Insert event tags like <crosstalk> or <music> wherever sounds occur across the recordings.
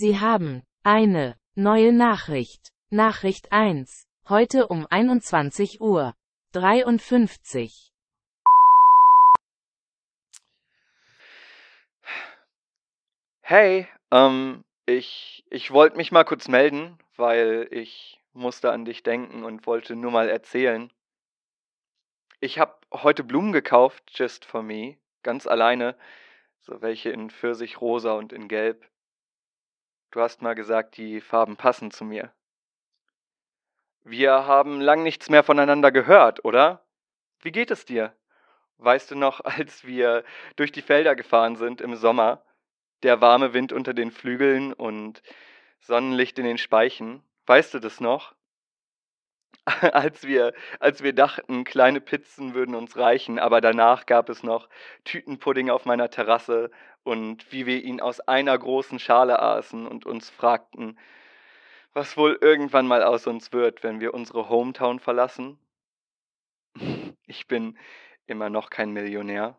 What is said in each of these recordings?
Sie haben eine neue Nachricht. Nachricht 1. Heute um 21 Uhr 53. Hey, ähm, ich, ich wollte mich mal kurz melden, weil ich musste an dich denken und wollte nur mal erzählen. Ich habe heute Blumen gekauft, just for me, ganz alleine, so welche in Pfirsichrosa und in Gelb. Du hast mal gesagt, die Farben passen zu mir. Wir haben lang nichts mehr voneinander gehört, oder? Wie geht es dir? Weißt du noch, <laughs> als wir durch die Felder gefahren sind im Sommer, der warme Wind unter den Flügeln und Sonnenlicht in den Speichen? Weißt du das noch? <laughs> als wir, als wir dachten, kleine Pizzen würden uns reichen, aber danach gab es noch Tütenpudding auf meiner Terrasse und wie wir ihn aus einer großen Schale aßen und uns fragten, was wohl irgendwann mal aus uns wird, wenn wir unsere Hometown verlassen. <laughs> Ich bin immer noch kein Millionär.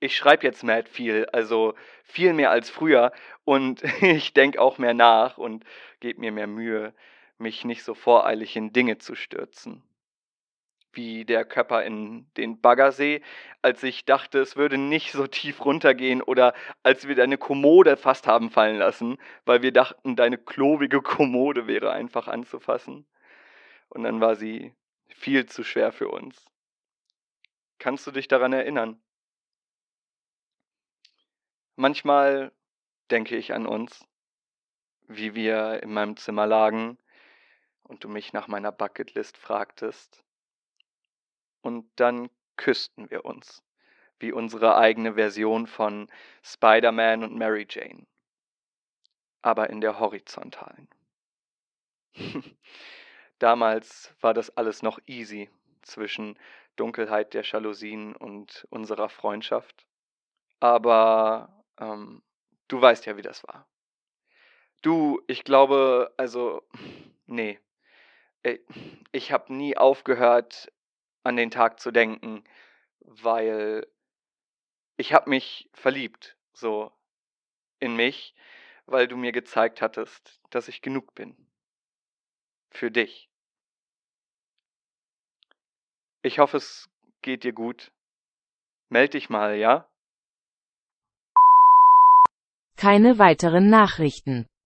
Ich schreibe jetzt mad viel, also viel mehr als früher und <laughs> ich denke auch mehr nach und gebe mir mehr Mühe mich nicht so voreilig in Dinge zu stürzen. Wie der Körper in den Baggersee, als ich dachte, es würde nicht so tief runtergehen oder als wir deine Kommode fast haben fallen lassen, weil wir dachten, deine klobige Kommode wäre einfach anzufassen. Und dann war sie viel zu schwer für uns. Kannst du dich daran erinnern? Manchmal denke ich an uns, wie wir in meinem Zimmer lagen und du mich nach meiner Bucketlist fragtest. Und dann küssten wir uns, wie unsere eigene Version von Spider-Man und Mary Jane, aber in der horizontalen. <laughs> Damals war das alles noch easy zwischen Dunkelheit der Jalousien und unserer Freundschaft. Aber ähm, du weißt ja, wie das war. Du, ich glaube, also, <laughs> nee, ich habe nie aufgehört, an den Tag zu denken, weil ich habe mich verliebt, so in mich, weil du mir gezeigt hattest, dass ich genug bin. Für dich. Ich hoffe, es geht dir gut. Meld dich mal, ja? Keine weiteren Nachrichten.